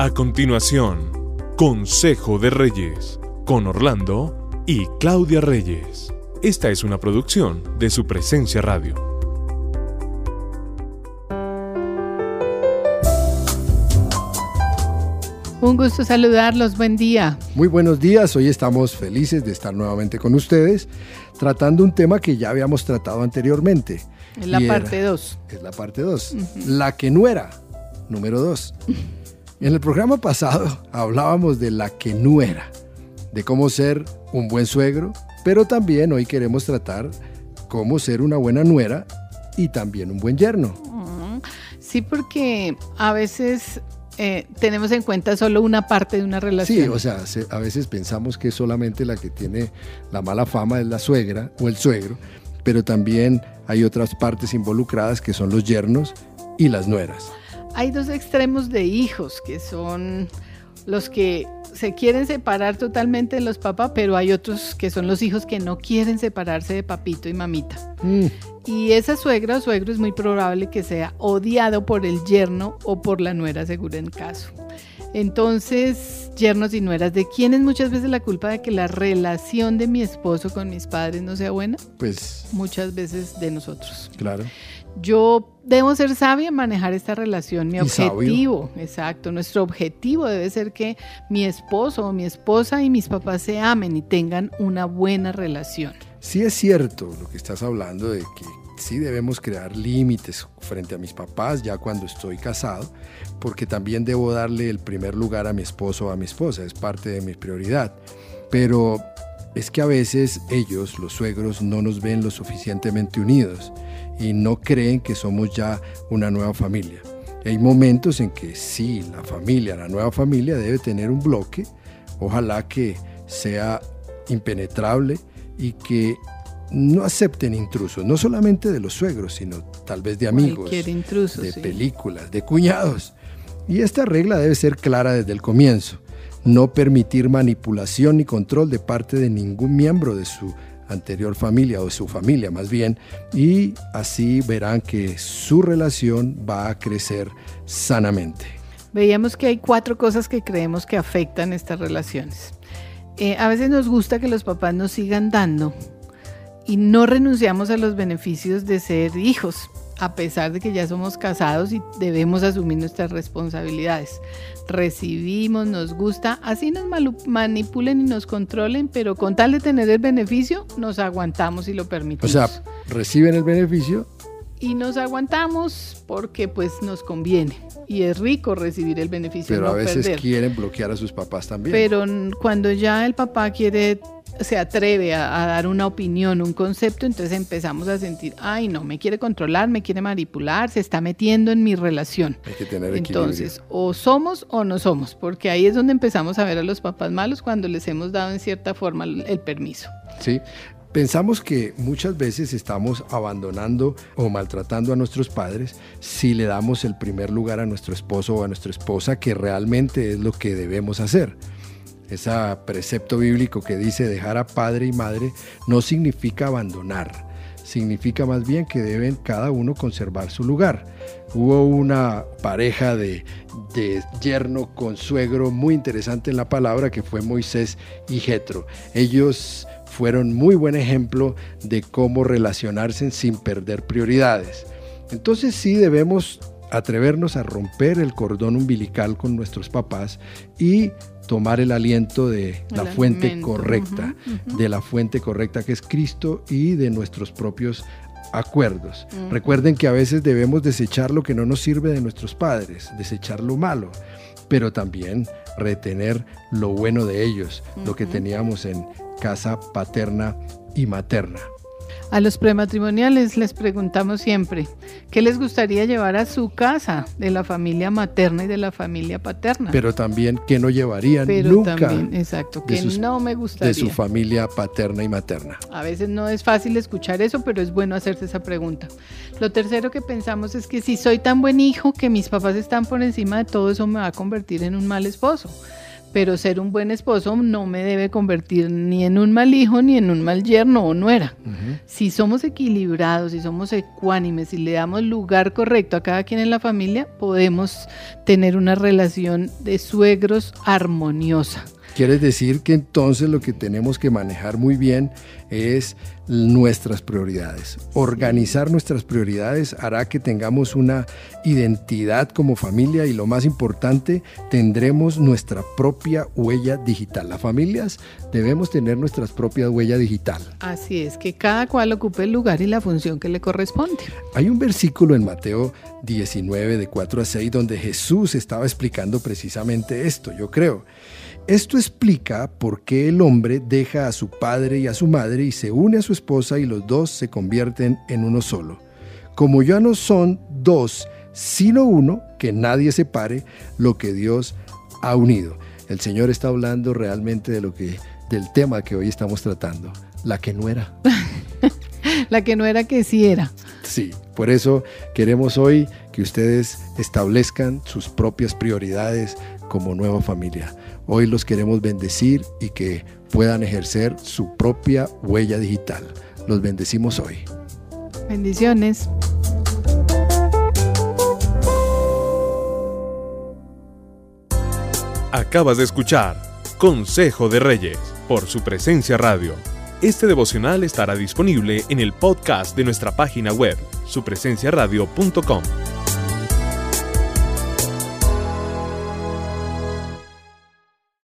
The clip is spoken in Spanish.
A continuación, Consejo de Reyes, con Orlando y Claudia Reyes. Esta es una producción de su presencia radio. Un gusto saludarlos, buen día. Muy buenos días, hoy estamos felices de estar nuevamente con ustedes tratando un tema que ya habíamos tratado anteriormente. Es la parte 2. Es la parte 2. La que no era, número 2. En el programa pasado hablábamos de la que no era, de cómo ser un buen suegro, pero también hoy queremos tratar cómo ser una buena nuera y también un buen yerno. Sí, porque a veces eh, tenemos en cuenta solo una parte de una relación. Sí, o sea, a veces pensamos que solamente la que tiene la mala fama es la suegra o el suegro, pero también hay otras partes involucradas que son los yernos y las nueras hay dos extremos de hijos que son los que se quieren separar totalmente de los papás, pero hay otros que son los hijos que no quieren separarse de papito y mamita. Mm. Y esa suegra o suegro es muy probable que sea odiado por el yerno o por la nuera, seguro en caso. Entonces, yernos y nueras, ¿de quién es muchas veces la culpa de que la relación de mi esposo con mis padres no sea buena? Pues muchas veces de nosotros. Claro yo debo ser sabia en manejar esta relación. Mi objetivo, exacto, nuestro objetivo debe ser que mi esposo o mi esposa y mis papás se amen y tengan una buena relación. Sí es cierto lo que estás hablando de que sí debemos crear límites frente a mis papás ya cuando estoy casado, porque también debo darle el primer lugar a mi esposo o a mi esposa, es parte de mi prioridad. Pero es que a veces ellos, los suegros, no nos ven lo suficientemente unidos y no creen que somos ya una nueva familia. hay momentos en que sí, la familia, la nueva familia debe tener un bloque, ojalá que sea impenetrable y que no acepten intrusos, no solamente de los suegros, sino tal vez de amigos, de películas, de cuñados. Y esta regla debe ser clara desde el comienzo, no permitir manipulación ni control de parte de ningún miembro de su anterior familia o su familia más bien, y así verán que su relación va a crecer sanamente. Veíamos que hay cuatro cosas que creemos que afectan estas relaciones. Eh, a veces nos gusta que los papás nos sigan dando y no renunciamos a los beneficios de ser hijos a pesar de que ya somos casados y debemos asumir nuestras responsabilidades. Recibimos, nos gusta, así nos manipulen y nos controlen, pero con tal de tener el beneficio, nos aguantamos y lo permitimos. O sea, reciben el beneficio. Y nos aguantamos porque pues nos conviene. Y es rico recibir el beneficio. Pero a veces quieren bloquear a sus papás también. Pero cuando ya el papá quiere se atreve a, dar una opinión, un concepto, entonces empezamos a sentir, ay no, me quiere controlar, me quiere manipular, se está metiendo en mi relación. Hay que tener Entonces, o somos o no somos, porque ahí es donde empezamos a ver a los papás malos cuando les hemos dado en cierta forma el permiso. Sí, Pensamos que muchas veces estamos abandonando o maltratando a nuestros padres si le damos el primer lugar a nuestro esposo o a nuestra esposa, que realmente es lo que debemos hacer ese precepto bíblico que dice dejar a padre y madre no significa abandonar, significa más bien que deben cada uno conservar su lugar. Hubo una pareja de, de yerno con suegro muy interesante en la palabra que fue Moisés y Jetro. Ellos fueron muy buen ejemplo de cómo relacionarse sin perder prioridades. Entonces sí debemos atrevernos a romper el cordón umbilical con nuestros papás y tomar el aliento de la fuente correcta, de la fuente correcta que es Cristo y de nuestros propios acuerdos. Recuerden que a veces debemos desechar lo que no nos sirve de nuestros padres, desechar lo malo, pero también retener lo bueno de ellos, lo que teníamos en casa paterna y materna. A los prematrimoniales les preguntamos siempre, ¿qué les gustaría llevar a su casa de la familia materna y de la familia paterna? Pero también, ¿qué no llevarían Pero nunca? También, exacto, que no me gustaría. De su familia paterna y materna. A veces no es fácil escuchar eso, pero es bueno hacerse esa pregunta. Lo tercero que pensamos es que si soy tan buen hijo que mis papás están por encima de todo eso, me va a convertir en un mal esposo pero ser un buen esposo no me debe convertir ni en un mal hijo ni en un mal yerno o nuera. Si somos equilibrados, si somos ecuánimes, si le damos lugar correcto a cada quien en la familia, podemos tener una relación de suegros armoniosa. Quiere decir que entonces lo que tenemos que manejar muy bien es nuestras prioridades. Organizar nuestras prioridades hará que tengamos una identidad como familia y lo más importante, tendremos nuestra propia huella digital. Las familias debemos tener nuestra propia huella digital. Así es, que cada cual ocupe el lugar y la función que le corresponde. Hay un versículo en Mateo 19 de 4 a 6 donde Jesús estaba explicando precisamente esto, yo creo. Esto explica por qué el hombre deja a su padre y a su madre y se une a su esposa y los dos se convierten en uno solo. Como ya no son dos, sino uno, que nadie separe lo que Dios ha unido. El Señor está hablando realmente de lo que del tema que hoy estamos tratando, la que no era. la que no era que sí era. Sí, por eso queremos hoy que ustedes establezcan sus propias prioridades como nueva familia. Hoy los queremos bendecir y que puedan ejercer su propia huella digital. Los bendecimos hoy. Bendiciones. Acabas de escuchar Consejo de Reyes por su presencia radio. Este devocional estará disponible en el podcast de nuestra página web, supresenciaradio.com.